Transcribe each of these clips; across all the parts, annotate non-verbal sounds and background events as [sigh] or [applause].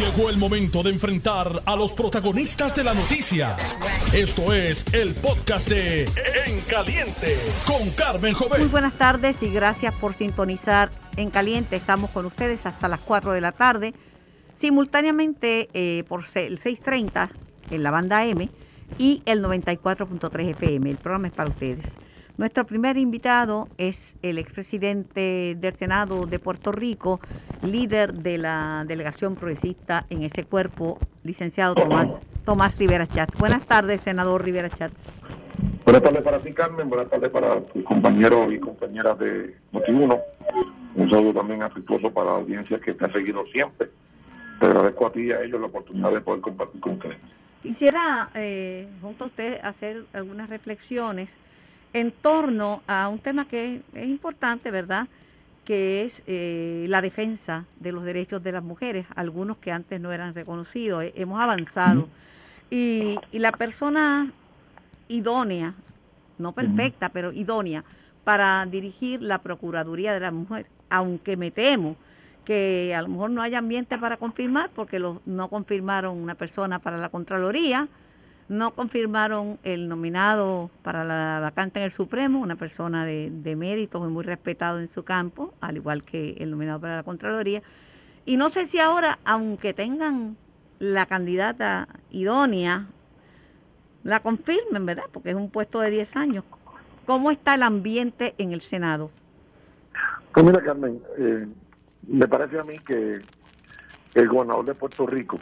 Llegó el momento de enfrentar a los protagonistas de la noticia. Esto es el podcast de En Caliente con Carmen Jovet. Muy buenas tardes y gracias por sintonizar En Caliente. Estamos con ustedes hasta las 4 de la tarde. Simultáneamente eh, por el 630 en la banda M y el 94.3 FM. El programa es para ustedes. Nuestro primer invitado es el expresidente del Senado de Puerto Rico, líder de la delegación progresista en ese cuerpo, licenciado Tomás, Tomás Rivera Chatz. Buenas tardes, senador Rivera Chatz. Buenas tardes para ti, Carmen. Buenas tardes para tus compañeros y compañeras de Notiuno. Un saludo también afectuoso para la audiencia que te ha seguido siempre. Te agradezco a ti y a ellos la oportunidad de poder compartir con ustedes. Quisiera, eh, junto a usted, hacer algunas reflexiones en torno a un tema que es importante, ¿verdad? Que es eh, la defensa de los derechos de las mujeres, algunos que antes no eran reconocidos. Eh, hemos avanzado. Y, la persona idónea, no perfecta, pero idónea, para dirigir la Procuraduría de la Mujer, aunque me temo que a lo mejor no haya ambiente para confirmar, porque no confirmaron una persona para la Contraloría, no confirmaron el nominado para la vacante en el Supremo, una persona de, de méritos muy respetado en su campo, al igual que el nominado para la Contraloría. Y no sé si ahora, aunque tengan la candidata idónea, la confirmen, ¿verdad? Porque es un puesto de 10 años. ¿Cómo está el ambiente en el Senado? Pues mira, Carmen, eh, me parece a mí que el gobernador de Puerto Rico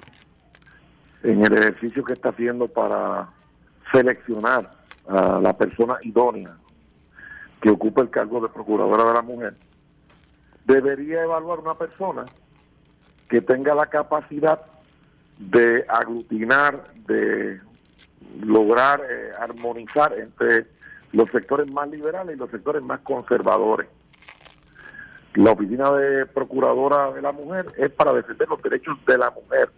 en el ejercicio que está haciendo para seleccionar a la persona idónea que ocupa el cargo de procuradora de la mujer, debería evaluar una persona que tenga la capacidad de aglutinar, de lograr eh, armonizar entre los sectores más liberales y los sectores más conservadores. La oficina de procuradora de la mujer es para defender los derechos de la mujer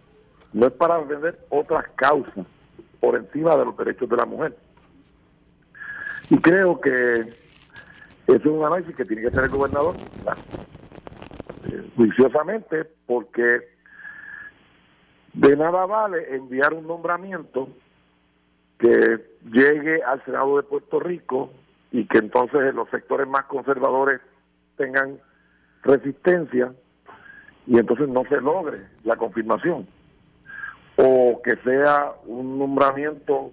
no es para defender otras causas por encima de los derechos de la mujer. Y creo que eso es un análisis que tiene que hacer el gobernador eh, juiciosamente porque de nada vale enviar un nombramiento que llegue al Senado de Puerto Rico y que entonces los sectores más conservadores tengan resistencia y entonces no se logre la confirmación o que sea un nombramiento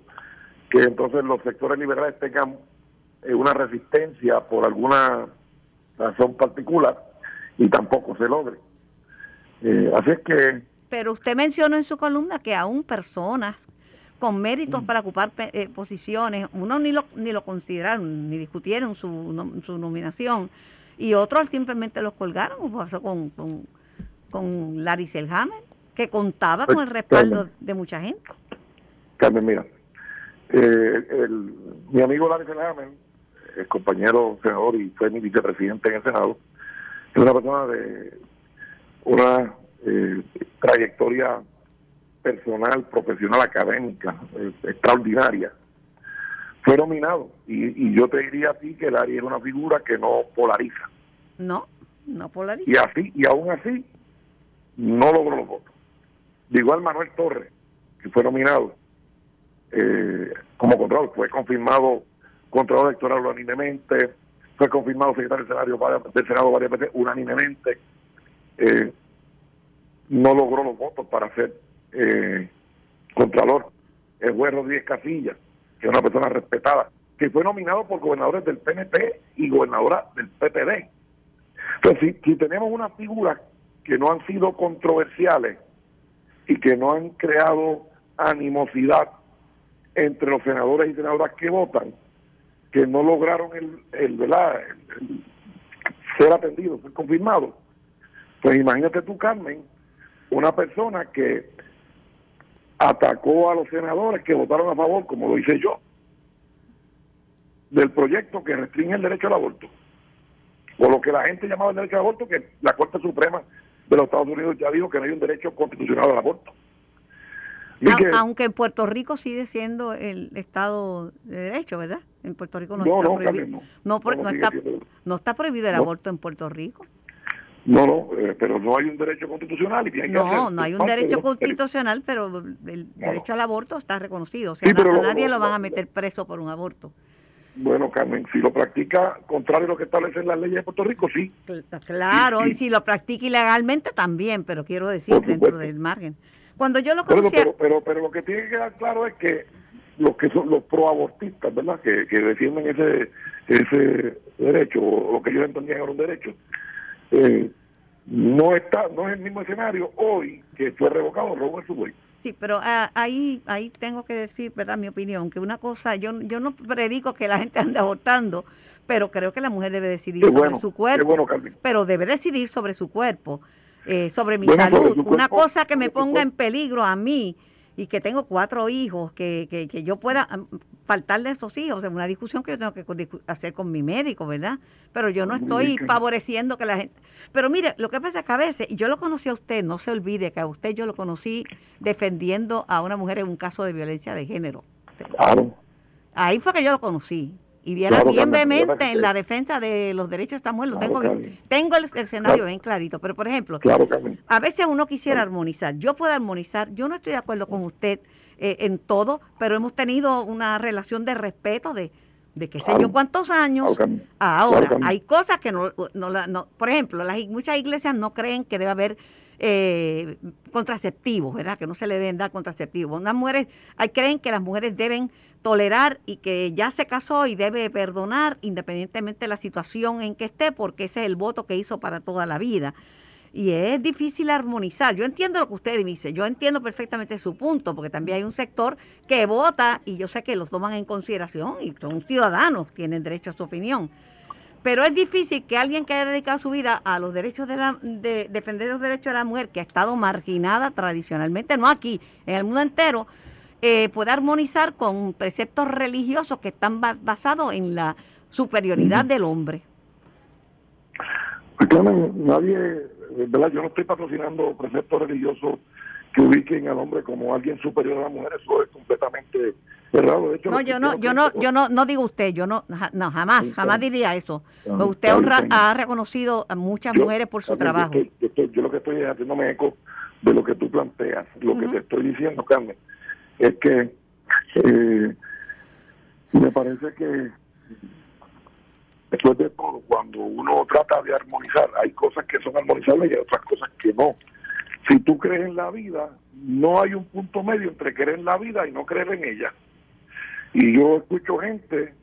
que entonces los sectores liberales tengan eh, una resistencia por alguna razón particular y tampoco se logre. Eh, así es que... Pero usted mencionó en su columna que aún personas con méritos mm. para ocupar eh, posiciones, unos ni lo, ni lo consideraron, ni discutieron su, su nominación, y otros simplemente los colgaron, como pasó con, con, con Larry Selhammer que contaba con el respaldo de mucha gente. Carmen, mira, eh, mi amigo Larry Selhammer, el compañero senador y fue mi vicepresidente en el Senado, es una persona de una eh, trayectoria personal, profesional, académica, eh, extraordinaria. Fue nominado y, yo te diría a ti que Larry es una figura que no polariza. No, no polariza. Y así, y aún así, no logró los votos. De igual Manuel Torres, que fue nominado eh, como Contralor, fue confirmado Contralor Electoral unánimemente, fue confirmado secretario del Senado varias, veces unánimemente. Eh, no logró los votos para ser eh, Contralor. El juez Rodríguez Casilla, que es una persona respetada, que fue nominado por gobernadores del PNP y gobernadora del PPD. Entonces, si tenemos una figura que no han sido controversiales, y que no han creado animosidad entre los senadores y senadoras que votan, que no lograron el, el, ser atendido, ser confirmado. Pues imagínate tú, Carmen, una persona que atacó a los senadores que votaron a favor, como lo hice yo, del proyecto que restringe el derecho al aborto. O lo que la gente llamaba el derecho al aborto, que la Corte Suprema de los Estados Unidos ya dijo que no hay un derecho constitucional al aborto. aunque en Puerto Rico sigue siendo el Estado de Derecho, ¿verdad? En Puerto Rico no, está prohibido. No, está, no está prohibido el aborto en Puerto Rico. No, no, eh, pero no hay un derecho constitucional y que No, no hay un derecho constitucional, pero el derecho al aborto está reconocido. O sea, nadie lo, van a meter preso por un aborto. Bueno, Carmen, si lo practica contrario a lo que establecen las leyes de Puerto Rico, sí. Claro, y, si lo practica ilegalmente también, pero quiero decir, dentro del margen. Cuando yo lo conocía... Pero, pero, pero, lo que tiene que quedar claro es que los que son los proabortistas, ¿verdad? Que, que defienden ese ese derecho, o lo que yo entendía era un derecho, eh, no está no es el mismo escenario hoy que fue revocado Roe su Wade. Sí, pero ah, ahí ahí tengo que decir, ¿verdad? Mi opinión, que una cosa, yo yo no predico que la gente ande abortando, pero creo que la mujer debe decidir sobre su cuerpo. pero debe decidir sobre su cuerpo, eh, sobre mi salud. una cosa que me ponga en peligro a mí y que tengo cuatro hijos, que, que, que yo pueda faltarle a esos hijos, es una discusión que yo tengo que hacer con mi médico, ¿verdad? Pero yo no estoy favoreciendo que la gente... Pero mire, lo que pasa es que a veces, y yo lo conocí a usted, no se olvide que a usted yo lo conocí defendiendo a una mujer en un caso de violencia de género. Claro. Ahí fue que yo lo conocí y viera bien vehemente en la defensa de los derechos de esta mujer. Lo tengo, tengo el, escenario bien clarito, pero por ejemplo, a veces uno quisiera armonizar. Yo puedo armonizar, yo no estoy de acuerdo con usted eh, en todo, pero hemos tenido una relación de respeto de, de qué sé yo cuántos años. Ahora, hay cosas que no, no, no, por ejemplo, las, muchas iglesias no creen que debe haber eh, contraceptivos, ¿verdad? Que no se le deben dar contraceptivos. Unas mujeres, hay, creen que las mujeres deben tolerar y que ya se casó y debe perdonar independientemente de la situación en que esté, porque ese es el voto que hizo para toda la vida. Y es difícil armonizar. Yo entiendo lo que usted dice, yo entiendo perfectamente su punto, porque también hay un sector que vota y yo sé que los toman en consideración y son ciudadanos, tienen derecho a su opinión. Pero es difícil que alguien que haya dedicado su vida a los derechos de, la, de defender los derechos de la mujer, que ha estado marginada tradicionalmente, no aquí, en el mundo entero, eh, puede armonizar con preceptos religiosos que están basados en la superioridad del hombre. Pues nadie, ¿verdad? Yo no estoy patrocinando preceptos religiosos que ubiquen al hombre como alguien superior a la mujer, eso es completamente errado. no, yo no, yo no, yo no, no digo usted, yo no, no jamás, jamás diría eso. usted ha reconocido a muchas mujeres por su trabajo. Yo, lo que estoy haciéndome eco de lo que tú planteas, lo que te estoy diciendo, Carmen es que eh, me parece que después de todo, cuando uno trata de armonizar, hay cosas que son armonizables y hay otras cosas que no. Si tú crees en la vida, no hay un punto medio entre creer en la vida y no creer en ella. Y yo escucho gente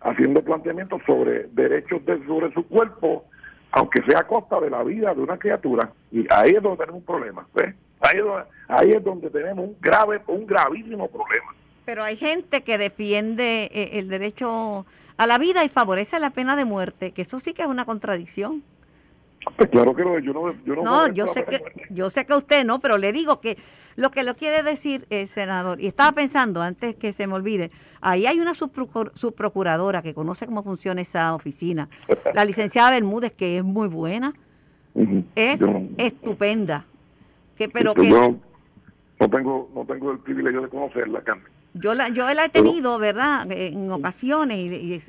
haciendo planteamientos sobre derechos de, sobre su cuerpo, aunque sea a costa de la vida de una criatura. Y ahí es donde tenemos un problema. ¿ves? Ahí, es donde tenemos un grave, un gravísimo problema. Pero hay gente que defiende eh, el derecho a la vida y favorece la pena de muerte, que eso sí que es una contradicción. Pues claro que no, yo no, yo no, no yo sé que yo sé que usted no, pero le digo que lo que lo quiere decir el senador y estaba pensando antes que se me olvide, ahí hay una subprocuradora que conoce cómo funciona esa oficina, la licenciada Bermúdez que es muy buena, [laughs] es estupenda pero que... Yo no tengo, no tengo el privilegio de conocerla, Carmen. Yo la, yo la he tenido, ¿verdad? En ocasiones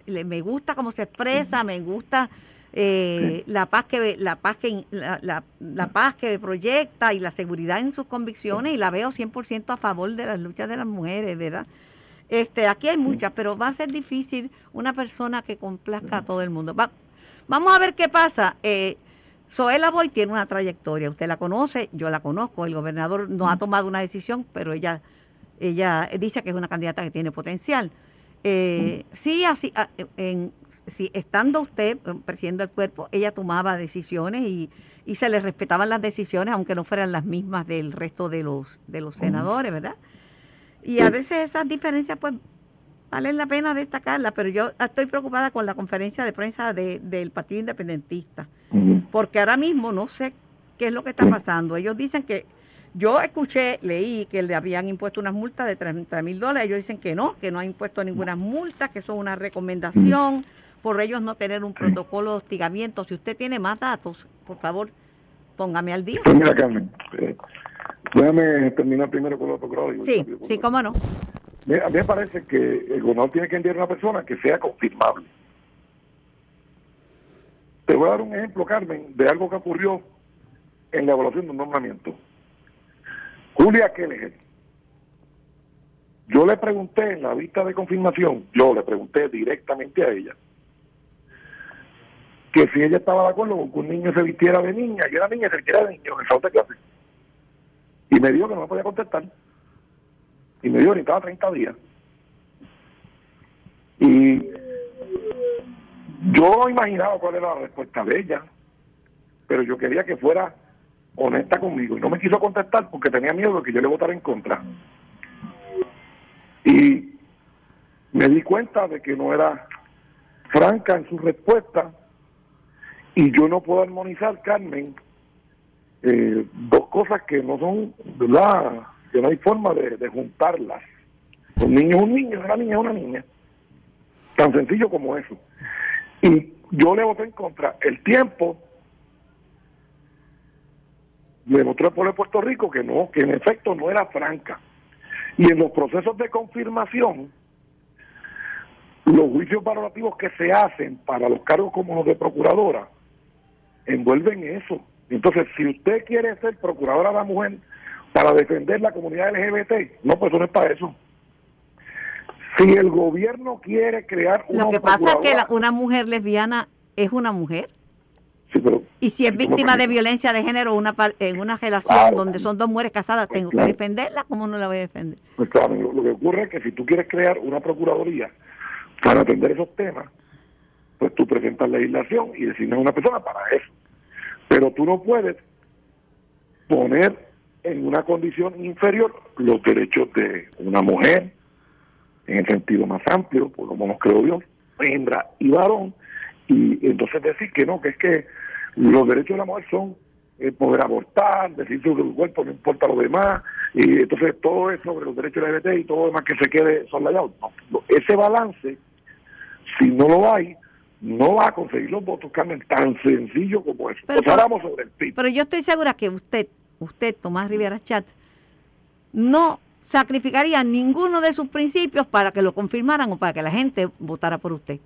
y, me gusta cómo se expresa, me gusta eh, la paz que la paz que la, la, paz que proyecta y la seguridad en sus convicciones y la veo 100% a favor de las luchas de las mujeres, ¿verdad? Este, aquí hay muchas, pero va a ser difícil una persona que complazca a todo el mundo. Va, vamos a ver qué pasa. Eh, Zoela Boy tiene una trayectoria, usted la conoce, yo la conozco, el gobernador no ha tomado una decisión, pero ella, ella dice que es una candidata que tiene potencial. Eh, sí, así, ah, en, estando usted eh, presidiendo el cuerpo, ella tomaba decisiones y, y, se le respetaban las decisiones, aunque no fueran las mismas del resto de los, de los senadores, ¿verdad? Y a veces esas diferencias, pues, valen la pena destacarlas, pero yo estoy preocupada con la conferencia de prensa del Partido Independentista porque ahora mismo no sé qué es lo que está pasando. Ellos dicen que, yo escuché, leí que le habían impuesto unas multas de 30 mil dólares, ellos dicen que no, que no ha impuesto ninguna multa, que eso es una recomendación por ellos no tener un protocolo de hostigamiento. Si usted tiene más datos, por favor, póngame al día. Mira, Carmen, eh, déjame terminar primero con el otro Sí, sí, cómo no. A mí me parece que el gobernador tiene que enviar a una persona que sea confirmable te voy a dar un ejemplo, Carmen, de algo que ocurrió en la evaluación de un nombramiento. Julia Keller, yo le pregunté en la vista de confirmación, yo le pregunté directamente a ella, que si ella estaba de acuerdo con que un niño se vistiera de niña y era niña se vistiera de niño en el de clase. Y me dijo que no me podía contestar. Y me dijo que necesitaba 30 días. Y yo imaginaba cuál era la respuesta de ella, pero yo quería que fuera honesta conmigo. Y no me quiso contestar porque tenía miedo de que yo le votara en contra. Y me di cuenta de que no era franca en su respuesta y yo no puedo armonizar, Carmen, eh, dos cosas que no son, ¿verdad? Que no hay forma de, juntarlas. Un niño es un niño, una niña es una niña. Tan sencillo como eso. Y yo le voté en contra. El tiempo le demostró al pueblo de Puerto Rico que no, que en efecto no era franca. Y en los procesos de confirmación, los juicios valorativos que se hacen para los cargos como los de procuradora, envuelven eso. Entonces, si usted quiere ser procuradora de la mujer para defender la comunidad LGBT, no, pues eso no es para eso. Si el gobierno quiere crear una Lo que pasa es que una mujer lesbiana es una mujer. Sí, pero, y si es víctima de violencia de género una, en una relación donde son dos mujeres casadas, pues tengo que defenderla, ¿cómo no la voy a defender? Pues claro, lo, que ocurre es que si tú quieres crear una procuraduría para atender esos temas, pues tú presentas legislación y designas una persona para eso. Pero tú no puedes poner en una condición inferior los derechos de una mujer, en el sentido más amplio, por como nos creó Dios, hembra y varón, y entonces decir que no, que es que los derechos de la mujer son eh, poder abortar, decir su cuerpo, no importa lo demás, y entonces todo eso sobre los derechos de la LGBT y todo lo demás que se quede son No, ese balance, si no lo hay, no va a conseguir los votos, Carmen, tan sencillo como eso. Pero, sobre el PIB. Pero yo estoy segura que usted, usted, Tomás Rivera Chat, no sacrificaría ninguno de sus principios para que lo confirmaran o para que la gente votara por usted.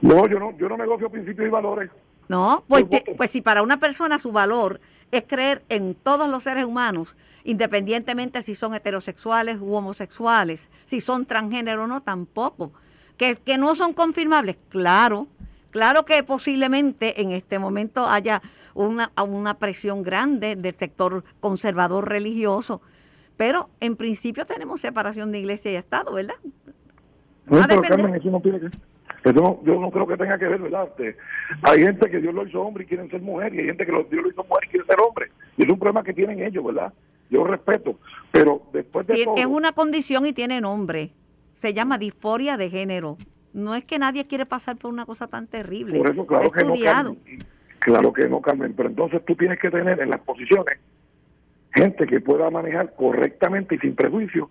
No, yo no, yo no negocio principios y valores. No, pues, pues si para una persona su valor es creer en todos los seres humanos, independientemente si son heterosexuales u homosexuales, si son transgénero o no, tampoco. Que, que no son confirmables, claro, Claro que posiblemente en este momento haya una, una presión grande del sector conservador religioso, pero en principio tenemos separación de iglesia y Estado, ¿verdad? No, pero Carmen, eso no tiene que eso yo no creo que tenga que ver, ¿verdad? Este, hay gente que Dios lo hizo hombre y quieren ser mujer, y hay gente que Dios lo hizo mujer y quiere ser hombre. Y es un problema que tienen ellos, ¿verdad? Yo respeto, pero después de Es una condición y tiene nombre. Se llama disforia de género no es que nadie quiere pasar por una cosa tan terrible. Por eso, claro que no, Carmen. Claro que no, Carmen. Pero entonces tú tienes que tener en las posiciones gente que pueda manejar correctamente y sin prejuicio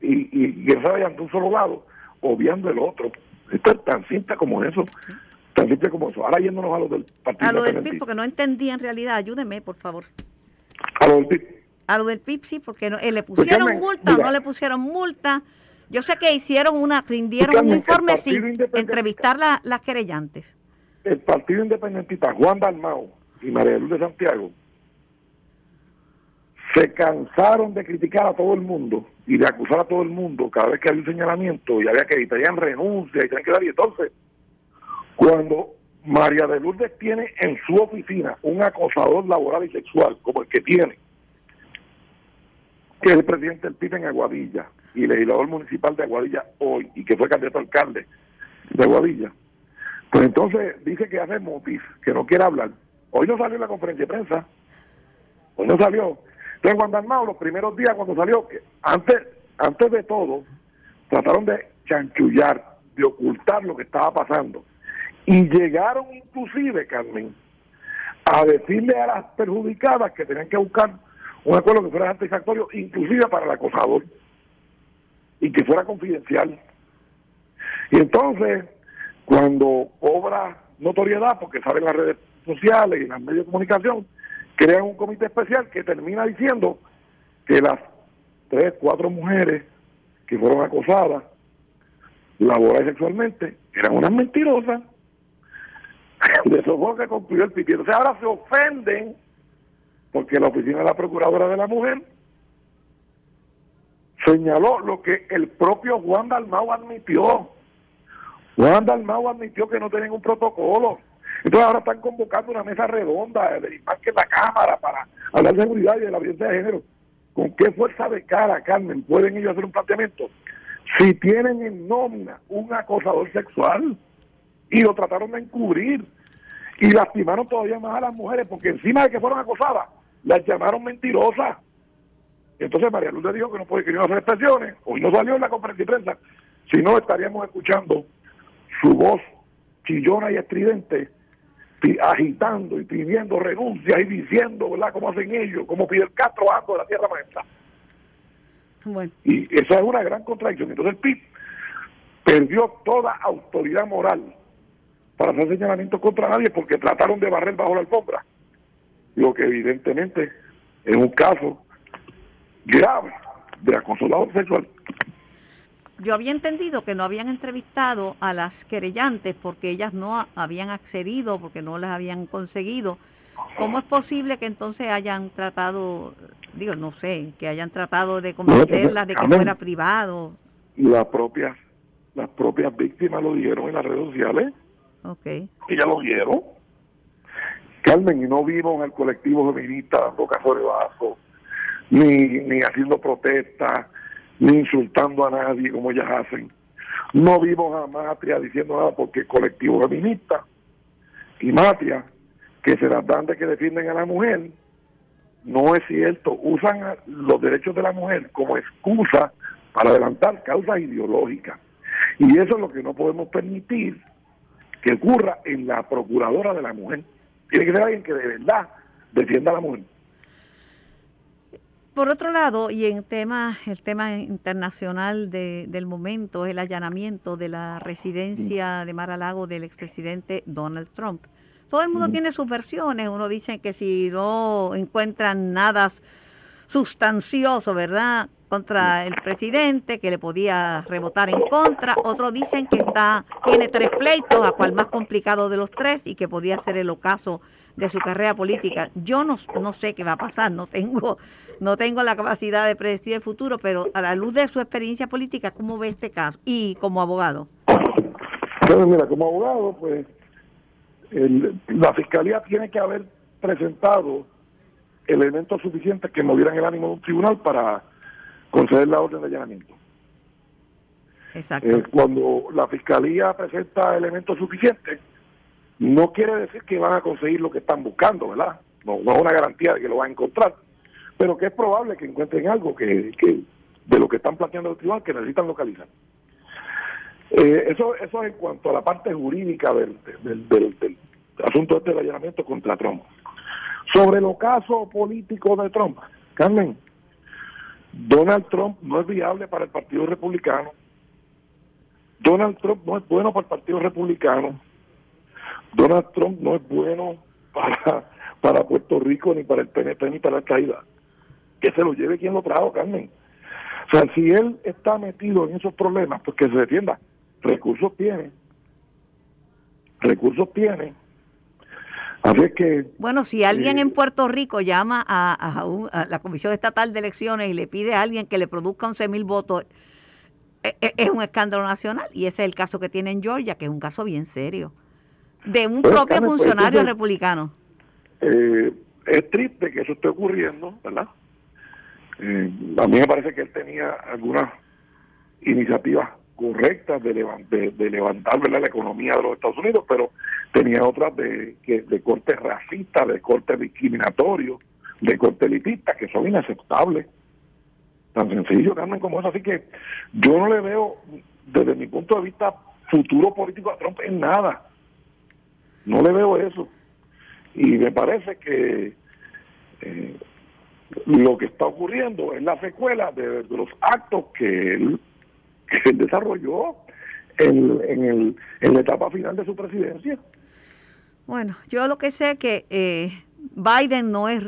y, y, que se vayan de un solo lado, obviando el otro. Esto es tan simple como eso. Tan simple como eso. Ahora yéndonos a lo del partido. A lo del PIB, porque no entendí en realidad. Ayúdeme, por favor. A lo del PIB. A lo del PIB, sí, porque no, eh, le pusieron multa o no le pusieron multa. Yo sé que hicieron una, rindieron un informe sin entrevistar a las querellantes. El Partido Independentista, Juan Dalmao y María Luz de Santiago, se cansaron de criticar a todo el mundo y de acusar a todo el mundo cada vez que había un señalamiento y había que evitar renuncia y tenían que dar. Y entonces, cuando María de Lourdes tiene en su oficina un acosador laboral y sexual como el que tiene, que es el presidente del PIB en Aguadilla, y legislador municipal de Aguadilla hoy y que fue candidato alcalde de Aguadilla, pues entonces dice que hace motis, que no quiere hablar. Hoy no salió la conferencia de prensa, hoy no salió. Entonces Juan los primeros días cuando salió, que antes, antes de todo, trataron de chanchullar, de ocultar lo que estaba pasando. Y llegaron inclusive, Carmen, a decirle a las perjudicadas que tenían que buscar un acuerdo que fuera satisfactorio, inclusive para el acosador y que fuera confidencial. Y entonces, cuando cobra notoriedad, porque saben las redes sociales y en los medios de comunicación, crean un comité especial que termina diciendo que las tres, cuatro mujeres que fueron acosadas laboral sexualmente eran unas mentirosas. [laughs] de eso que concluyó el piquete. O sea, ahora se ofenden porque la oficina de la Procuradora de la Mujer señaló lo que el propio Juan Dalmau admitió. Juan Dalmau admitió que no tienen un protocolo. Entonces ahora están convocando una mesa redonda de que la Cámara para hablar de seguridad y de la violencia de género. ¿Con qué fuerza de cara, Carmen, pueden ellos hacer un planteamiento? Si tienen en nómina un acosador sexual y lo trataron de encubrir y lastimaron todavía más a las mujeres porque encima de que fueron acosadas, las llamaron mentirosas. Entonces María Luz le dijo que no puede que hacer expresiones, hoy no salió en la conferencia de prensa, si no estaríamos escuchando su voz chillona y estridente agitando y pidiendo renuncias y diciendo, ¿verdad?, cómo hacen ellos, como Fidel Castro ando de la Tierra Maestra. Bueno. Y esa es una gran contradicción. Entonces el PIB perdió toda autoridad moral para hacer señalamientos contra nadie porque trataron de barrer bajo la alfombra. Lo que evidentemente es un caso grave de acoso sexual. Yo había entendido que no habían entrevistado a las querellantes porque ellas no habían accedido, porque no las habían conseguido. ¿Cómo es posible que entonces hayan tratado, digo, no sé, que hayan tratado de convencerlas de que fuera privado? Las propias, las propias víctimas lo dijeron en las redes sociales. Ok. Ellas lo dijeron. Carmen, y no vimos al colectivo feminista dando caso de vaso, ni, ni haciendo protestas, ni insultando a nadie como ellas hacen. No vimos a Matria diciendo nada porque el colectivo feminista y Matria, que se las dan de que defienden a la mujer, no es cierto. Usan los derechos de la mujer como excusa para adelantar causas ideológicas. Y eso es lo que no podemos permitir que ocurra en la procuradora de la mujer. Tiene que ser alguien que de verdad defienda a la mujer. Por otro lado, y en tema, el tema internacional de, del momento es el allanamiento de la residencia de Mar-a-Lago del expresidente Donald Trump. Todo el mundo tiene sus versiones. Uno dice que si no encuentran nada sustancioso, ¿verdad? contra el presidente, que le podía rebotar en contra. Otros dicen que está, tiene tres pleitos, a cual más complicado de los tres, y que podía ser el ocaso de su carrera política. Yo no, no sé qué va a pasar, no tengo, no tengo la capacidad de predecir el futuro, pero a la luz de su experiencia política, ¿cómo ve este caso? Y como abogado. Bueno, mira, como abogado, pues la fiscalía tiene que haber presentado elementos suficientes que movieran el ánimo de un tribunal para conceder la orden de allanamiento. Exacto. Eh, cuando la fiscalía presenta elementos suficientes, no quiere decir que van a conseguir lo que están buscando, ¿verdad? No, es una garantía de que lo van a encontrar, pero que es probable que encuentren algo que, de lo que están planteando el tribunal que necesitan localizar. Eh, eso, eso es en cuanto a la parte jurídica del, del, asunto este del allanamiento contra Trump. Sobre el ocaso político de Trump, Carmen, Donald Trump no es viable para el Partido Republicano. Donald Trump no es bueno para el Partido Republicano. Donald Trump no es bueno para, para Puerto Rico, ni para el PNP, ni para la caída. Que se lo lleve quien lo trajo, Carmen. O sea, si él está metido en esos problemas, pues que se defienda. Recursos tiene. Recursos tiene. Así que... Bueno, si alguien en Puerto Rico llama a, la Comisión Estatal de Elecciones y le pide a alguien que le produzca 11 mil votos, e, e, es un escándalo nacional. Y ese es el caso que tiene en Georgia, que es un caso bien serio de un propio pues, funcionario republicano. Eh, es triste que eso esté ocurriendo, ¿verdad? Eh, a mí me parece que él tenía algunas iniciativas correctas de, de, levantar ¿verdad? la economía de los Estados Unidos, pero tenía otras de, que, de corte racista, de corte discriminatorio, de corte elitista, que son inaceptables. Tan sencillo, Carmen, como eso. Así que yo no le veo, desde mi punto de vista, futuro político a Trump en nada. No le veo eso. Y me parece que eh, lo que está ocurriendo es la secuela de, los actos que él, [laughs] que desarrolló en, en, el, en la etapa final de su presidencia. Bueno, yo lo que sé es que eh, Biden no es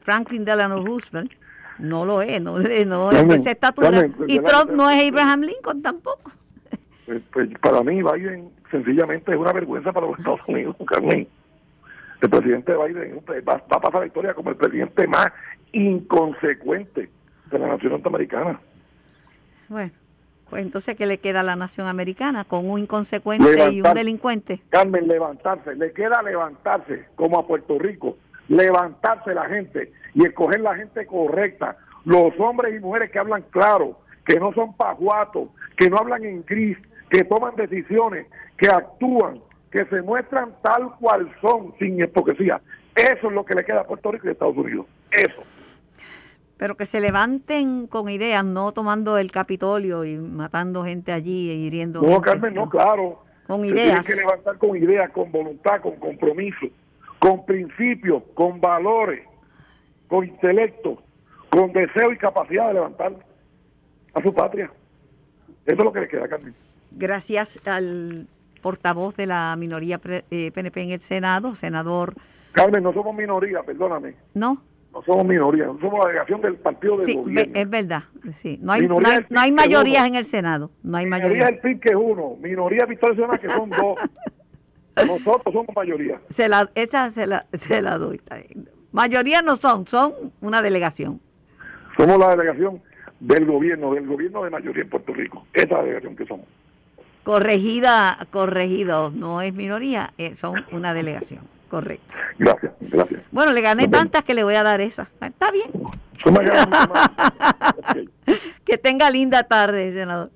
Franklin Delano Roosevelt, no lo es, no, no es de esa estatura, y Trump no es Abraham Lincoln tampoco. Pues, pues, para mí Biden sencillamente es una vergüenza para los Estados Unidos, [laughs] Carmen. El presidente Biden va, va a pasar la historia como el presidente más inconsecuente de la nación norteamericana. Bueno, pues entonces, ¿qué le queda a la nación americana? Con un inconsecuente y un delincuente. Carmen, levantarse. Le queda levantarse, como a Puerto Rico. Levantarse la gente y escoger la gente correcta. Los hombres y mujeres que hablan claro, que no son pajuatos, que no hablan en gris, que toman decisiones, que actúan, que se muestran tal cual son, sin hipocresía. Eso es lo que le queda a Puerto Rico y a Estados Unidos. Eso pero que se levanten con ideas, no tomando el Capitolio y matando gente allí e hiriendo. No, Carmen, no, claro. Con ideas. Tienen que levantar con ideas, con voluntad, con compromiso, con principios, con valores, con intelecto, con deseo y capacidad de levantar a su patria. Eso es lo que le queda, Carmen. Gracias al portavoz de la minoría PNP eh, en el Senado, senador. Carmen, no somos minoría, perdóname. No no somos minoría, no somos la delegación del partido de gobierno. Es verdad, sí. No hay, no hay, mayorías en el Senado. No hay mayoría. el PIB que es uno, minoría Victoria que son dos. [laughs] Nosotros somos mayoría. Se la, esa se la, se la doy. Mayoría no son, son una delegación. Somos la delegación del gobierno, del gobierno de mayoría en Puerto Rico. Esa es la delegación que somos. Corregida, corregido, no es minoría, eh, son una delegación. Correcto. Gracias, gracias. Bueno, le gané tantas que le voy a dar esa. Está bien. [laughs] que tenga linda tarde, senador.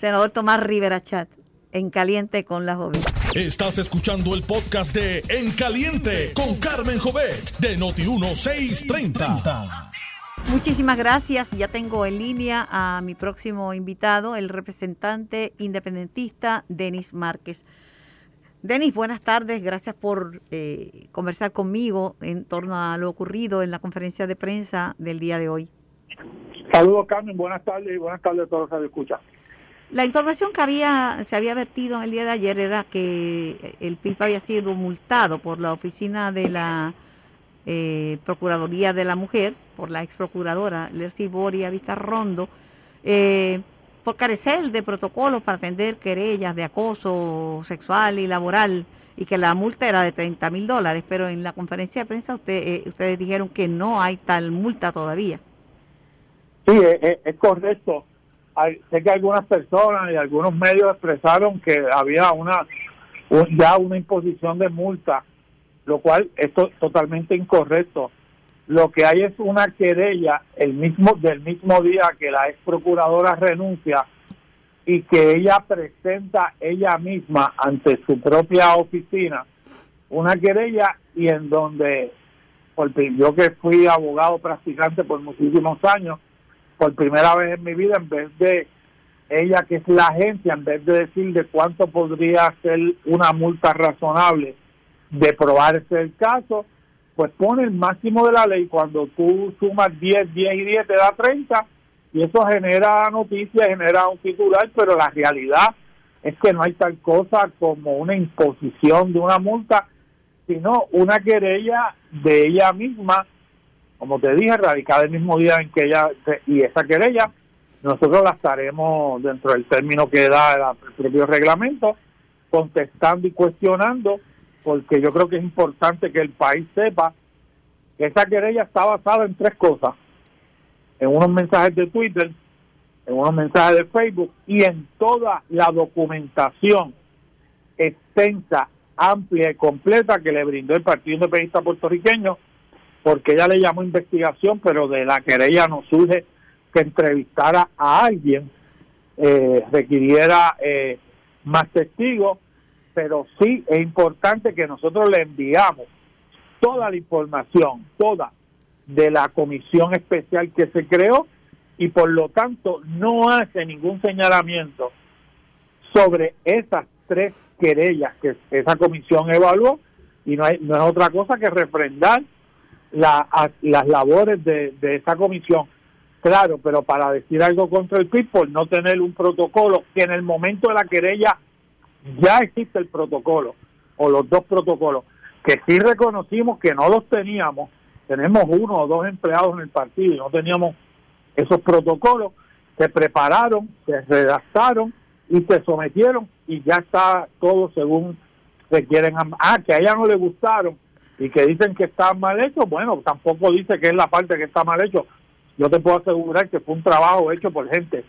Senador Tomás Rivera Chat, en Caliente con la Joven. Estás escuchando el podcast de En Caliente con Carmen Jovet de Noti1630. Muchísimas gracias. Ya tengo en línea a mi próximo invitado, el representante independentista Denis Márquez. Denis, buenas tardes. Gracias por eh, conversar conmigo en torno a lo ocurrido en la conferencia de prensa del día de hoy. Saludos, Carmen. Buenas tardes y buenas tardes a todos los que escuchan. La información que había se había vertido en el día de ayer era que el PIB había sido multado por la oficina de la eh, Procuraduría de la Mujer, por la ex procuradora Lercy Boria Vicarrondo, eh, por carecer de protocolos para atender querellas de acoso sexual y laboral y que la multa era de 30 mil dólares, pero en la conferencia de prensa usted, eh, ustedes dijeron que no hay tal multa todavía. Sí, es, correcto. sé que algunas personas y algunos medios expresaron que había una ya una imposición de multa, lo cual es totalmente incorrecto. Lo que hay es una querella el mismo del mismo día que la ex procuradora renuncia y que ella presenta ella misma ante su propia oficina una querella y en donde por, yo que fui abogado practicante por muchísimos años, por primera vez en mi vida, en vez de ella que es la agencia, en vez de decir de cuánto podría ser una multa razonable de probarse el caso, pues pone el máximo de la ley. Cuando tú sumas 10, 10 y 10 te da 30 y eso genera noticias, genera un titular, pero la realidad es que no hay tal cosa como una imposición de una multa, sino una querella de ella misma, como te dije, radicada el mismo día en que ella, y esa querella, nosotros la estaremos dentro del término que da el propio reglamento, contestando y cuestionando porque yo creo que es importante que el país sepa que esa querella está basada en tres cosas. En unos mensajes de Twitter, en unos mensajes de Facebook y en toda la documentación extensa, amplia y completa que le brindó el Partido Independentista Puertorriqueño, porque ella le llamó investigación, pero de la querella no surge que entrevistara a alguien, eh, requiriera eh, más testigos pero sí es importante que nosotros le enviamos toda la información, toda, de la comisión especial que se creó y por lo tanto no hace ningún señalamiento sobre esas tres querellas que esa comisión evaluó y no, hay, no es otra cosa que refrendar la, las labores de, esa comisión. Claro, pero para decir algo contra el PIB, no tener un protocolo que en el momento de la querella ya existe el protocolo o los dos protocolos que sí reconocimos que no los teníamos, tenemos uno o dos empleados en el partido y no teníamos esos protocolos, se prepararon, se redactaron y se sometieron y ya está todo según se quieren. Ah, que a ella no le gustaron y que dicen que está mal hecho, bueno, tampoco dice que es la parte que está mal hecho. Yo te puedo asegurar que fue un trabajo hecho por gente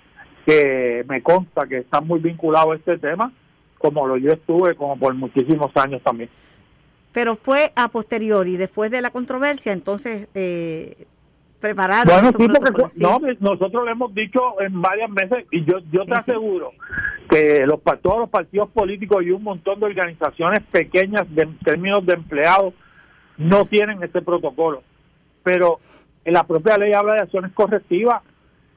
que me consta que está muy vinculado a este tema, como lo yo estuve como por muchísimos años también. Pero fue a posteriori, después de la controversia, entonces eh, prepararon. Bueno, sí, porque no, nosotros lo hemos dicho en varias veces y yo yo te aseguro que los todos los partidos políticos y un montón de organizaciones pequeñas de, en términos de empleados no tienen este protocolo. Pero en la propia ley habla de acciones correctivas.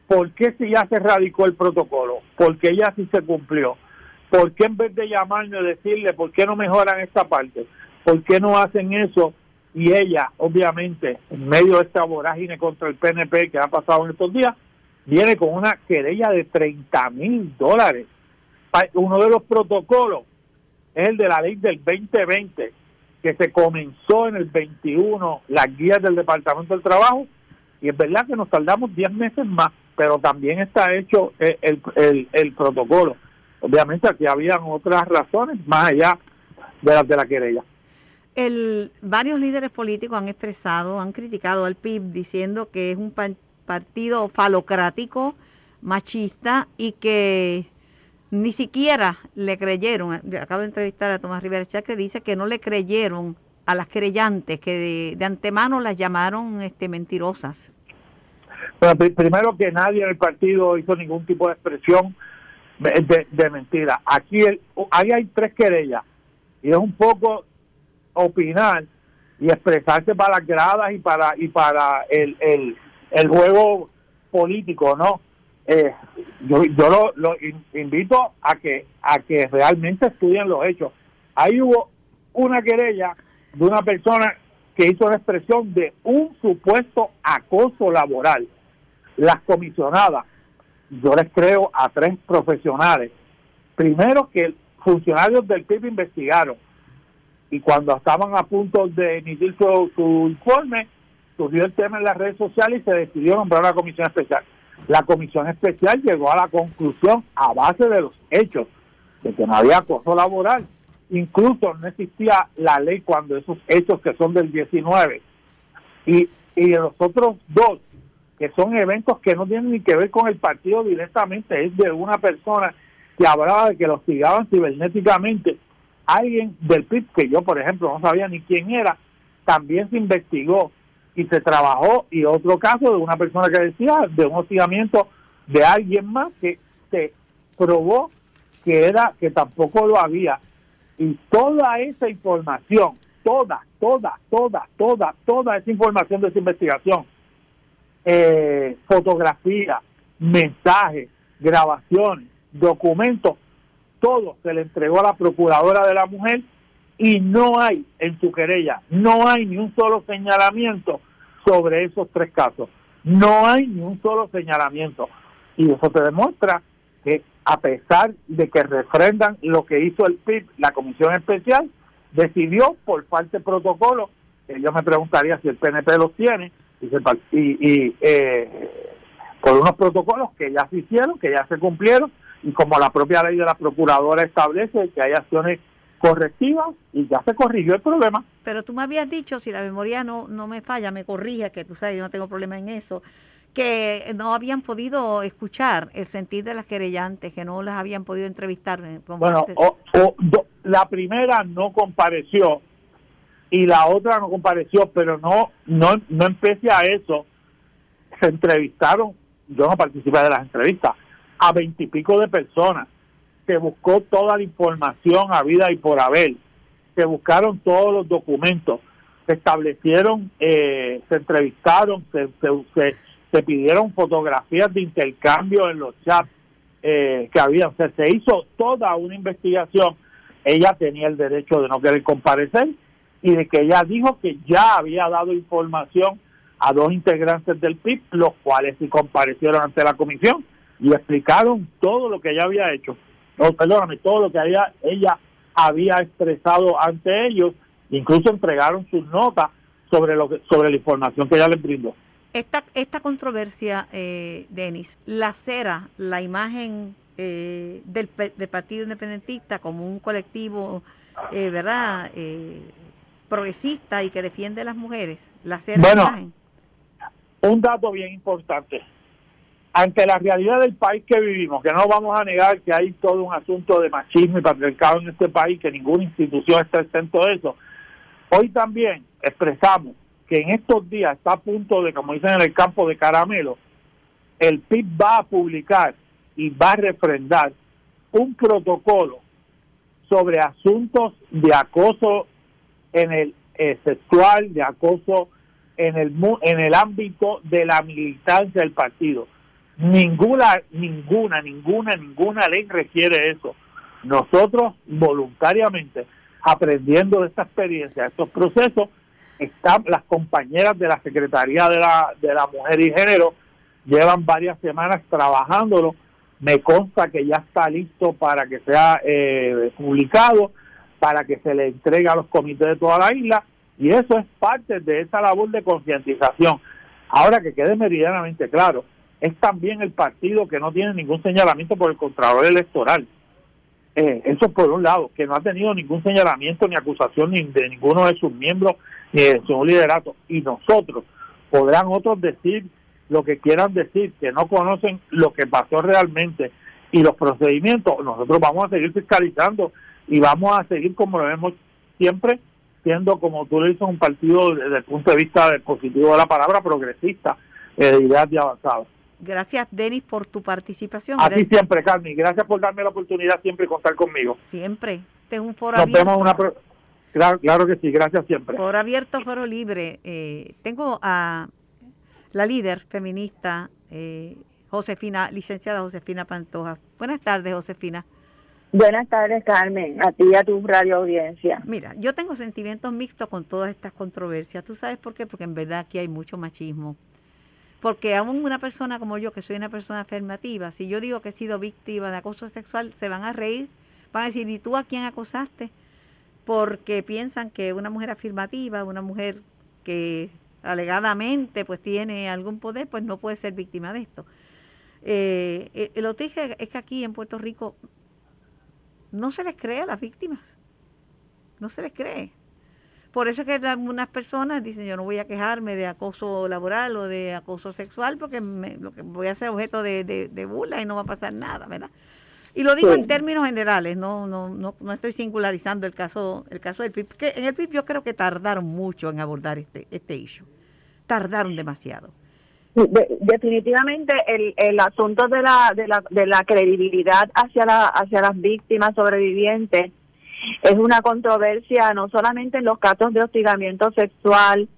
¿Por qué si ya se radicó el protocolo? ¿Por qué ya sí se cumplió? ¿Por qué en vez de llamarme y decirle, ¿por qué no mejoran esta parte? ¿Por qué no hacen eso? Y ella, obviamente, en medio de esta vorágine contra el PNP que ha pasado en estos días, viene con una querella de 30 mil dólares. Uno de los protocolos es el de la ley del 2020, que se comenzó en el 21, las guías del Departamento del Trabajo, y es verdad que nos tardamos 10 meses más, pero también está hecho el, el, el protocolo. Obviamente aquí habían otras razones más allá de las de la querella. El, varios líderes políticos han expresado, han criticado al PIB diciendo que es un partido falocrático, machista y que ni siquiera le creyeron. Acabo de entrevistar a Tomás Rivera que dice que no le creyeron a las creyentes, que de, antemano las llamaron este, mentirosas. Bueno, primero que nadie en el partido hizo ningún tipo de expresión de, mentira. Aquí ahí hay tres querellas y es un poco opinar y expresarse para las gradas y para y para el, el, el juego político, ¿no? Eh, yo yo lo, invito a que a que realmente estudien los hechos. Ahí hubo una querella de una persona que hizo la expresión de un supuesto acoso laboral. Las comisionadas, yo les creo a tres profesionales. Primero que funcionarios del PIB investigaron y cuando estaban a punto de emitir su, su informe, surgió el tema en las redes sociales y se decidió nombrar una comisión especial. La comisión especial llegó a la conclusión, a base de los hechos, de que no había acoso laboral. Incluso no existía la ley cuando esos hechos que son del 19. Y, y los otros dos, que son eventos que no tienen ni que ver con el partido directamente, es de una persona que hablaba de que lo hostigaban cibernéticamente. Alguien del PIB, que yo por ejemplo no sabía ni quién era, también se investigó y se trabajó. Y otro caso de una persona que decía de un hostigamiento de alguien más que se probó que era que tampoco lo había. Y toda esa información toda toda toda toda toda esa información de esa investigación eh, fotografía mensajes grabaciones documentos todo se le entregó a la procuradora de la mujer y no hay en su querella, no hay ni un solo señalamiento sobre esos tres casos. No hay ni un solo señalamiento. Y eso te demuestra que a pesar de que refrendan lo que hizo el PIB, la comisión especial decidió por falta de protocolo, que yo me preguntaría si el PNP los tiene, y, y, eh, por unos protocolos que ya se hicieron, que ya se cumplieron, y como la propia ley de la procuradora establece que hay acciones correctivas y ya se corrigió el problema. Pero tú me habías dicho, si la memoria no, no me falla, me corrija, que tú sabes, yo no tengo problema en eso, que no habían podido escuchar el sentir de las querellantes, que no las habían podido entrevistar. Eh, bueno, la primera no compareció y la otra no compareció, pero no, no, no empecé a eso. Se entrevistaron, yo no participé de las entrevistas, a veintipico de personas. Se buscó toda la información a vida y por haber. Se buscaron todos los documentos. Se establecieron, eh, se entrevistaron, se, se, se, pidieron fotografías de intercambio en los chats eh, que había. se hizo toda una investigación. Ella tenía el derecho de no querer comparecer y de que ella dijo que ya había dado información a dos integrantes del PIB, los cuales sí comparecieron ante la comisión y explicaron todo lo que ella había hecho, perdóname, todo lo que ella, ella había expresado ante ellos, incluso entregaron sus notas sobre lo que, sobre la información que ella les brindó. Esta, esta controversia, eh, Denis, lacera la imagen eh, del, del, Partido Independentista como un colectivo, eh, ¿verdad?, eh, progresista y que defiende a las mujeres. La bueno, un dato bien importante. Ante la realidad del país que vivimos, que no vamos a negar que hay todo un asunto de machismo y patriarcado en este país, que ninguna institución está exento de eso, hoy también expresamos que en estos días está a punto de, como dicen en el campo de caramelo, el PIB va a publicar y va a refrendar un protocolo sobre asuntos de acoso en el eh, sexual, de acoso en el en el ámbito de la militancia del partido. Ninguna, ninguna, ninguna, ninguna ley requiere eso. Nosotros voluntariamente, aprendiendo de esta experiencia, de estos procesos, están las compañeras de la Secretaría de la, de la Mujer y Género llevan varias semanas trabajándolo. Me consta que ya está listo para que sea eh, publicado, para que se le entregue a los comités de toda la isla, y eso es parte de esa labor de concientización. Ahora que quede meridianamente claro, es también el partido que no tiene ningún señalamiento por el Contralor Electoral. Eh, eso por un lado, que no ha tenido ningún señalamiento ni acusación ni de ninguno de sus miembros ni de su liderato. Y nosotros, podrán otros decir lo que quieran decir, que no conocen lo que pasó realmente y los procedimientos, nosotros vamos a seguir fiscalizando y vamos a seguir como lo vemos siempre, siendo como tú le dices un partido desde el punto de vista del positivo de la palabra progresista, eh, de ideas de avanzado. Gracias, Denis, por tu participación. Así siempre, Carmen. Gracias por darme la oportunidad siempre de contar conmigo. Siempre. Este es un foro Nos abierto. Vemos una claro, claro que sí, gracias siempre. Foro abierto, foro libre. Eh, tengo a la líder feminista, eh, Josefina, licenciada Josefina Pantoja. Buenas tardes, Josefina. Buenas tardes, Carmen, a ti y a tu radio audiencia. Mira, yo tengo sentimientos mixtos con todas estas controversias. ¿Tú sabes por qué? Porque en verdad aquí hay mucho machismo porque aún una persona como yo, que soy una persona afirmativa, si yo digo que he sido víctima de acoso sexual, se van a reír, van a decir, ¿y tú a quién acosaste? Porque piensan que una mujer afirmativa, una mujer que alegadamente pues tiene algún poder, pues no puede ser víctima de esto. Eh, eh lo triste es que aquí en Puerto Rico no se les cree a las víctimas, no se les cree. Por eso es que algunas personas dicen, yo no voy a quejarme de acoso laboral o de acoso sexual porque lo que voy a ser objeto de, de, burla y no va a pasar nada, ¿verdad? Y lo digo en términos generales, no, no, no, no estoy singularizando el caso, el caso del PIB. Que en el PIB yo creo que tardaron mucho en abordar este, este issue. Tardaron demasiado. Definitivamente el, el asunto de la, de la, de la credibilidad hacia, la, hacia las víctimas sobrevivientes es una controversia no solamente en los casos de hostigamiento sexual,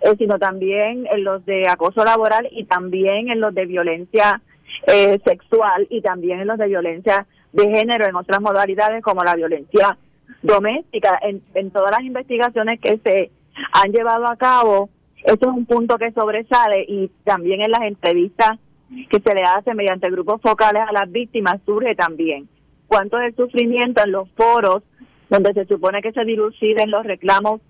eh, sino también en los de acoso laboral y también en los de violencia eh, sexual y también en los de violencia de género en otras modalidades como la violencia doméstica. En, en todas las investigaciones que se han llevado a cabo, esto es un punto que sobresale y también en las entrevistas que se le hace mediante grupos focales a las víctimas surge también cuánto es el sufrimiento en los foros donde se supone que se diluciden los reclamos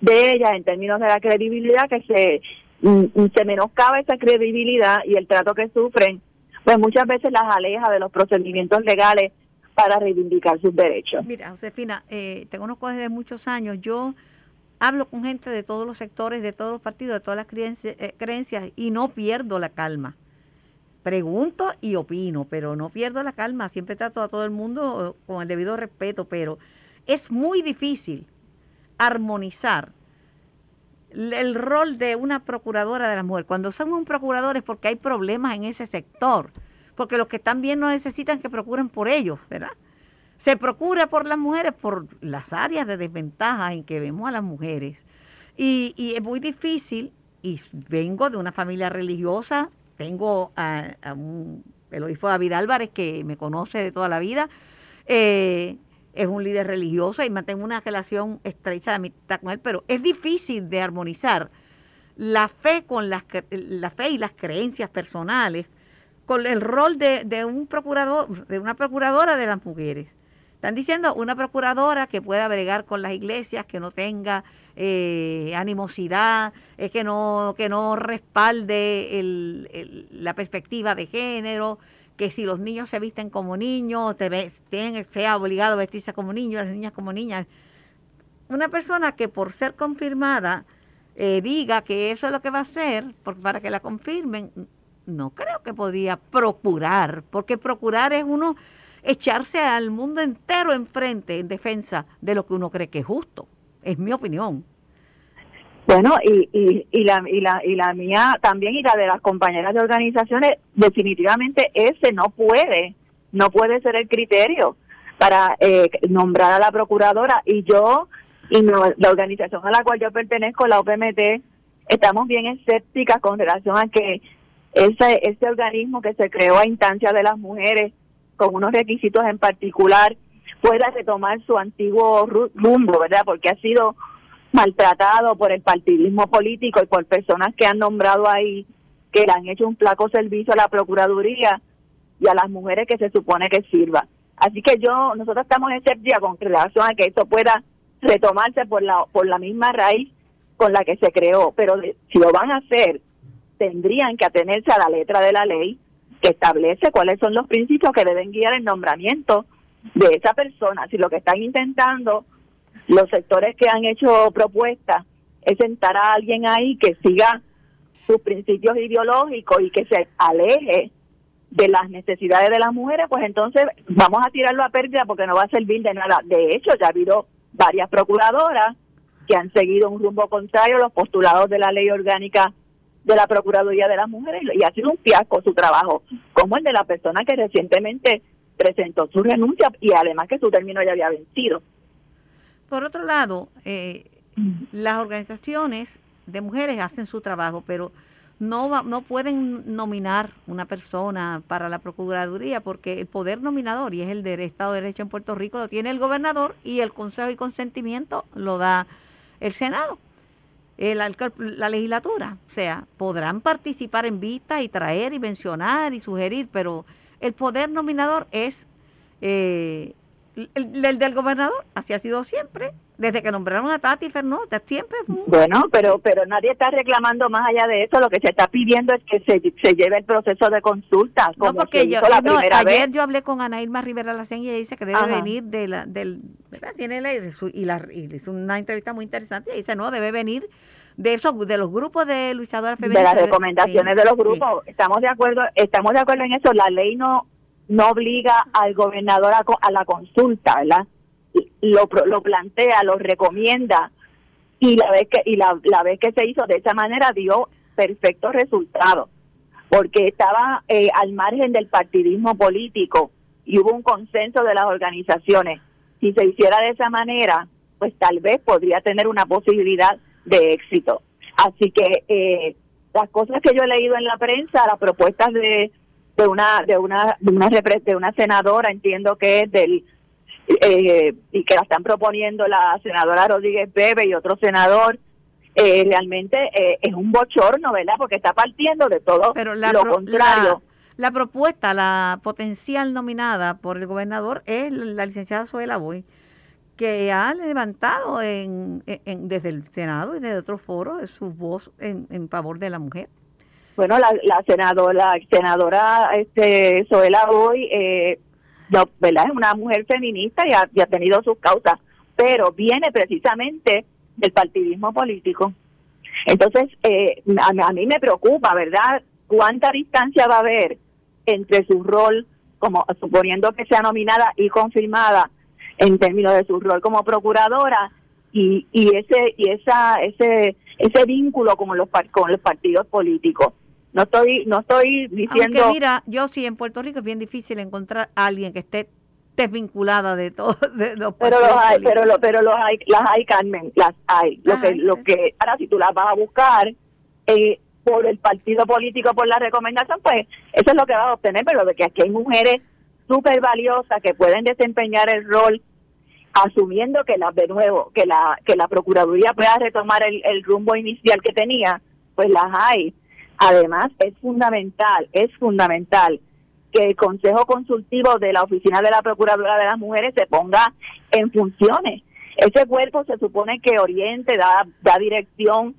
de ellas en términos de la credibilidad, que se, mm, se menoscaba esa credibilidad y el trato que sufren, pues muchas veces las aleja de los procedimientos legales para reivindicar sus derechos. Mira, Josefina, eh, te conozco desde muchos años. Yo hablo con gente de todos los sectores, de todos los partidos, de todas las creencias, eh, creencias y no pierdo la calma. Pregunto y opino, pero no pierdo la calma. Siempre trato a todo el mundo con el debido respeto, pero es muy difícil armonizar el rol de una procuradora de la mujer. Cuando son un procurador es porque hay problemas en ese sector, porque los que están bien no necesitan que procuren por ellos, ¿verdad? Se procura por las mujeres por las áreas de desventaja en que vemos a las mujeres. Y, es muy difícil, y vengo de una familia religiosa, tengo a, un, el obispo David Álvarez que me conoce de toda la vida, eh, es un líder religioso y mantengo una relación estrecha de amistad con él, pero es difícil de armonizar la fe con las la fe y las creencias personales con el rol de, de un procurador, de una procuradora de las mujeres. Están diciendo una procuradora que pueda bregar con las iglesias, que no tenga eh, animosidad, es que no que no respalde el, la perspectiva de género, que si los niños se visten como niños, te sea obligado a vestirse como niños, las niñas como niñas. Una persona que por ser confirmada eh, diga que eso es lo que va a hacer, para que la confirmen, no creo que podría procurar, porque procurar es uno echarse al mundo entero enfrente en defensa de lo que uno cree que es justo. Es mi opinión. Bueno, y, y, y, la, y, la, y la mía también y la de las compañeras de organizaciones, definitivamente ese no puede, no puede ser el criterio para eh, nombrar a la procuradora. Y yo y la organización a la cual yo pertenezco, la OPMT, estamos bien escépticas con relación a que ese, ese organismo que se creó a instancia de las mujeres, con unos requisitos en particular, pueda retomar su antiguo rumbo, ¿verdad? Porque ha sido maltratado por el partidismo político y por personas que han nombrado ahí que le han hecho un flaco servicio a la Procuraduría y a las mujeres que se supone que sirva. Así que yo, nosotros estamos escépticos con relación a que esto pueda retomarse por la, por la misma raíz con la que se creó, pero si lo van a hacer, tendrían que atenerse a la letra de la ley que establece cuáles son los principios que deben guiar el nombramiento de esa persona. Si lo que están intentando los sectores que han hecho propuestas es sentar a alguien ahí que siga sus principios ideológicos y que se aleje de las necesidades de las mujeres, pues entonces vamos a tirarlo a pérdida porque no va a servir de nada. De hecho, ya ha habido varias procuradoras que han seguido un rumbo contrario a los postulados de la ley orgánica de la Procuraduría de las Mujeres y ha sido un fiasco su trabajo, como el de la persona que recientemente presentó su renuncia y además que su término ya había vencido. Por otro lado, eh, las organizaciones de mujeres hacen su trabajo, pero no, no pueden nominar una persona para la Procuraduría porque el poder nominador, y es el del Estado de Derecho en Puerto Rico, lo tiene el gobernador y el consejo y consentimiento lo da el Senado, el, la legislatura. O sea, podrán participar en vistas y traer y mencionar y sugerir, pero el poder nominador es eh, el, del gobernador, así ha sido siempre, desde que nombraron a Tati Fernández, siempre. Bueno, pero pero nadie está reclamando más allá de eso, lo que se está pidiendo es que se, se lleve el proceso de consulta. no, porque yo, no, ayer yo hablé con Ana Irma Rivera Lacen y ella dice que debe venir de la, del, tiene la, y, la, y hizo una entrevista muy interesante y dice, no, debe venir de esos de los grupos de luchadoras femeninas de las recomendaciones de los grupos. Estamos de acuerdo estamos de acuerdo en eso. La ley no no obliga al gobernador a, la consulta, ¿verdad? Lo, lo plantea, lo recomienda y la vez que y la, la vez que se hizo de esa manera dio perfectos resultados porque estaba eh, al margen del partidismo político y hubo un consenso de las organizaciones. Si se hiciera de esa manera, pues tal vez podría tener una posibilidad de éxito. Así que eh, las cosas que yo he leído en la prensa, las propuestas de de una de una de una de una senadora entiendo que es del eh, y que la están proponiendo la senadora Rodríguez Bebe y otro senador eh, realmente eh, es un bochorno verdad porque está partiendo de todo Pero lo contrario. la, propuesta la potencial nominada por el gobernador es la licenciada Zoela Boy que ha levantado en, desde el Senado y desde otros foros su voz en, en favor de la mujer bueno, la, la senadora, la senadora este, Zoela Boy, eh, ¿verdad? Es una mujer feminista y ha, ha tenido sus causas, pero viene precisamente del partidismo político. Entonces, eh, a, a, mí me preocupa, ¿verdad? ¿Cuánta distancia va a haber entre su rol, como suponiendo que sea nominada y confirmada en términos de su rol como procuradora y, y ese y esa ese ese vínculo con los con los partidos políticos? No estoy, no estoy diciendo. Aunque mira, yo sí en Puerto Rico es bien difícil encontrar a alguien que esté desvinculada de todo [laughs] de los pero los hay pero lo, pero los hay las hay Carmen las hay. Lo que lo que ahora si tú las vas a buscar eh, por el partido político por la recomendación pues eso es lo que vas a obtener pero de que aquí hay mujeres súper valiosas que pueden desempeñar el rol asumiendo que las de nuevo que la que la procuraduría pueda retomar el, el rumbo inicial que tenía pues las hay Además, es fundamental, es fundamental que el Consejo Consultivo de la Oficina de la Procuradora de las Mujeres se ponga en funciones. Ese cuerpo se supone que oriente, da, da dirección,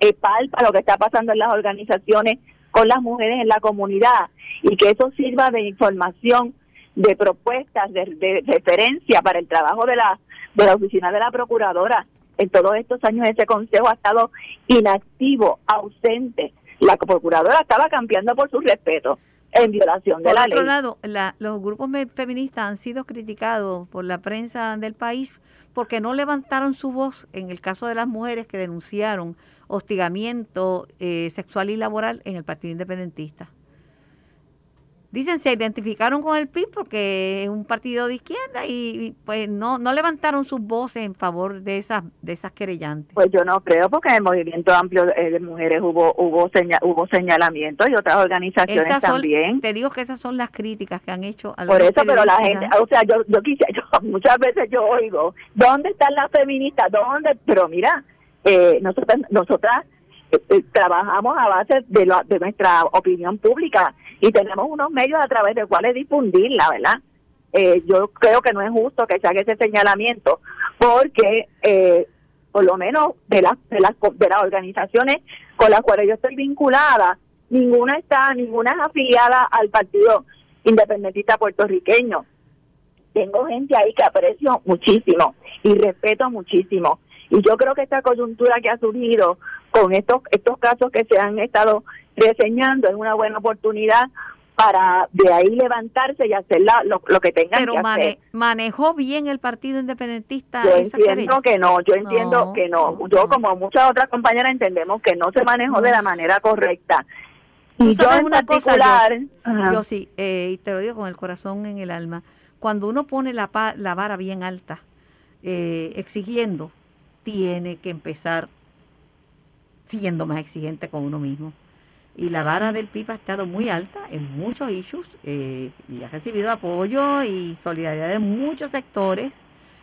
eh, palpa lo que está pasando en las organizaciones con las mujeres en la comunidad y que eso sirva de información, de propuestas, de, referencia para el trabajo de la, de la oficina de la procuradora. En todos estos años ese consejo ha estado inactivo, ausente. La procuradora estaba cambiando por su respeto en violación de la ley. Por otro lado, los grupos feministas han sido criticados por la prensa del país porque no levantaron su voz en el caso de las mujeres que denunciaron hostigamiento eh, sexual y laboral en el Partido Independentista. Dicen se identificaron con el PIB porque es un partido de izquierda y, pues no no levantaron sus voces en favor de esas de esas querellantes. Pues yo no creo porque en el movimiento amplio de mujeres hubo hubo hubo señalamientos y otras organizaciones también. Te digo que esas son las críticas que han hecho a Por eso, pero la gente, o sea, yo yo quise [laughs] yo muchas veces yo oigo, ¿dónde están las feministas? ¿Dónde? Pero mira, eh, nosotras nosotras eh, eh, trabajamos a base de, de nuestra opinión pública y tenemos unos medios a través de los cuales difundirla, ¿verdad? Eh, yo creo que no es justo que se haga ese señalamiento porque eh, por lo menos de las, de las de las organizaciones con las cuales yo estoy vinculada ninguna está ninguna es afiliada al partido independentista puertorriqueño tengo gente ahí que aprecio muchísimo y respeto muchísimo y yo creo que esta coyuntura que ha surgido con estos estos casos que se han estado reseñando es una buena oportunidad para de ahí levantarse y hacer lo, que tengan que hacer. manejó bien el Partido Independentista. Yo entiendo que no, yo entiendo que no. Yo como muchas otras compañeras entendemos que no se manejó de la manera correcta. Y yo en particular, yo, sí, eh, y te lo digo con el corazón en el alma, cuando uno pone la, la vara bien alta, eh, exigiendo, tiene que empezar siendo más exigente con uno mismo y la vara del PIB ha estado muy alta en muchos issues eh, y ha recibido apoyo y solidaridad de muchos sectores,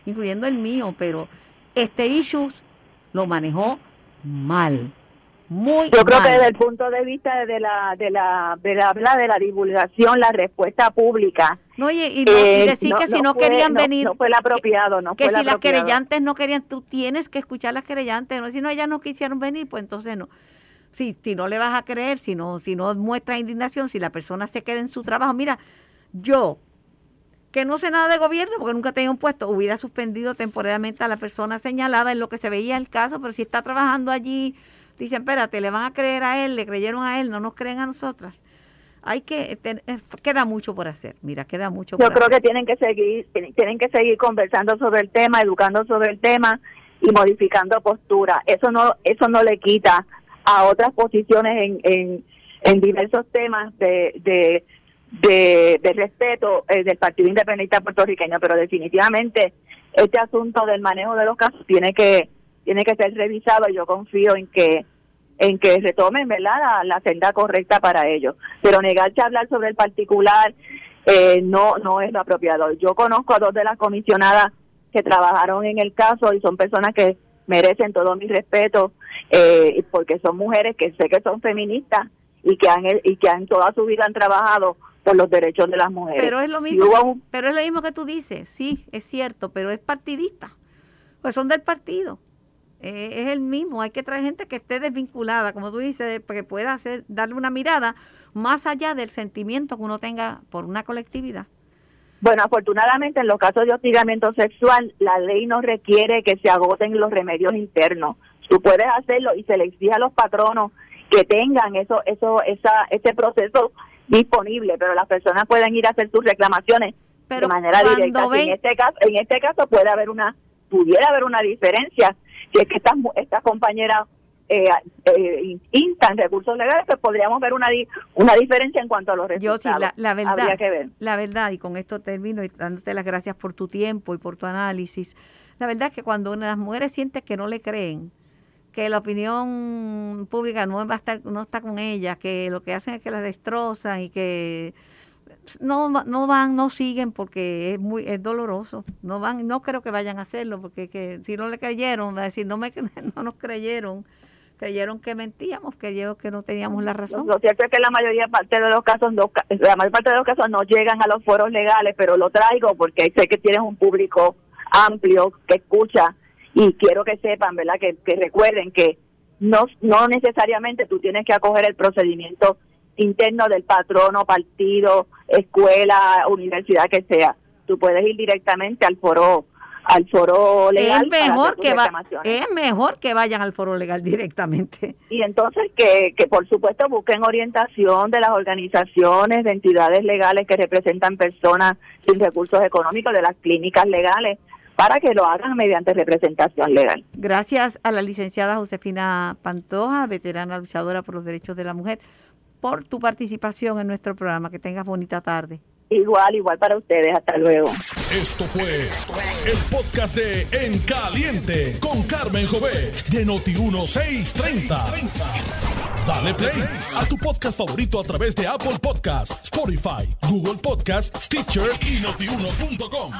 incluyendo el mío, pero este issue lo manejó mal. Muy Yo creo que desde el punto de vista de la de la de la, de la divulgación, la respuesta pública. No, y, y, eh, decir que si no, querían venir. No fue el apropiado, no Que si las querellantes no querían, tú tienes que escuchar las querellantes. No, si no, ellas no quisieron venir, pues entonces no si, si no le vas a creer, si no, si no muestra indignación, si la persona se queda en su trabajo. Mira, yo, que no sé nada de gobierno, porque nunca tenía un puesto, hubiera suspendido temporalmente a la persona señalada en lo que se veía el caso, pero si está trabajando allí, dicen, espérate, le van a creer a él, le creyeron a él, no nos creen a nosotras. Hay que, eh, queda mucho por hacer, mira, queda mucho Yo creo que tienen que seguir, tienen que seguir conversando sobre el tema, educando sobre el tema y modificando postura. Eso no, eso no le quita a otras posiciones en, en, diversos temas de, de, respeto eh, del Partido Independiente puertorriqueño, pero definitivamente este asunto del manejo de los casos tiene que tiene que ser revisado. Y yo confío en que en que retomen verdad la, senda correcta para ellos pero negarse a hablar sobre el particular eh, no no es lo apropiado. Yo conozco a dos de las comisionadas que trabajaron en el caso y son personas que merecen todo mi respeto eh, porque son mujeres que sé que son feministas y que han y que han toda su vida han trabajado por los derechos de las mujeres. Pero es lo mismo, pero es lo mismo que tú dices, sí, es cierto, pero es partidista, pues son del partido. Eh, es el mismo, hay que traer gente que esté desvinculada, como tú dices, que pueda hacer, darle una mirada más allá del sentimiento que uno tenga por una colectividad. Bueno, afortunadamente en los casos de hostigamiento sexual, la ley no requiere que se agoten los remedios internos. Tú puedes hacerlo y se le exige a los patronos que tengan eso, eso, esa, ese proceso disponible, pero las personas pueden ir a hacer sus reclamaciones de manera directa. En este caso, en este caso puede haber una, pudiera haber una diferencia, si es que estas, estas compañeras eh, eh, instan recursos legales, pues podríamos ver una, una diferencia en cuanto a los resultados. Yo, la, verdad, que ver. La verdad, y con esto termino y dándote las gracias por tu tiempo y por tu análisis. La verdad es que cuando las mujeres siente que no le creen, que la opinión pública no va a estar, no está con ellas, que lo que hacen es que las destrozan y que no no van, no siguen porque es muy es doloroso. No van, no creo que vayan a hacerlo porque que si no le creyeron, va a decir no me [laughs] no nos creyeron creyeron que mentíamos, creyeron que no teníamos la razón. Lo cierto es que la mayoría parte de los casos no, la mayor parte de los casos no llegan a los foros legales, pero lo traigo porque sé que tienes un público amplio que escucha y quiero que sepan, ¿verdad? Que, recuerden que no no necesariamente tú tienes que acoger el procedimiento interno del patrono, partido, escuela, universidad que sea. Tú puedes ir directamente al foro al foro legal. Es mejor, que es mejor que vayan al foro legal directamente. Y entonces que, que por supuesto busquen orientación de las organizaciones, de entidades legales que representan personas sin recursos económicos, de las clínicas legales, para que lo hagan mediante representación legal. Gracias a la licenciada Josefina Pantoja, veterana luchadora por los derechos de la mujer, por tu participación en nuestro programa. Que tengas bonita tarde. Igual, igual para ustedes. Hasta luego. Esto fue el podcast de En Caliente con Carmen Jovet de Noti1630. Dale play a tu podcast favorito a través de Apple Podcasts, Spotify, Google Podcasts, Stitcher y notiuno.com.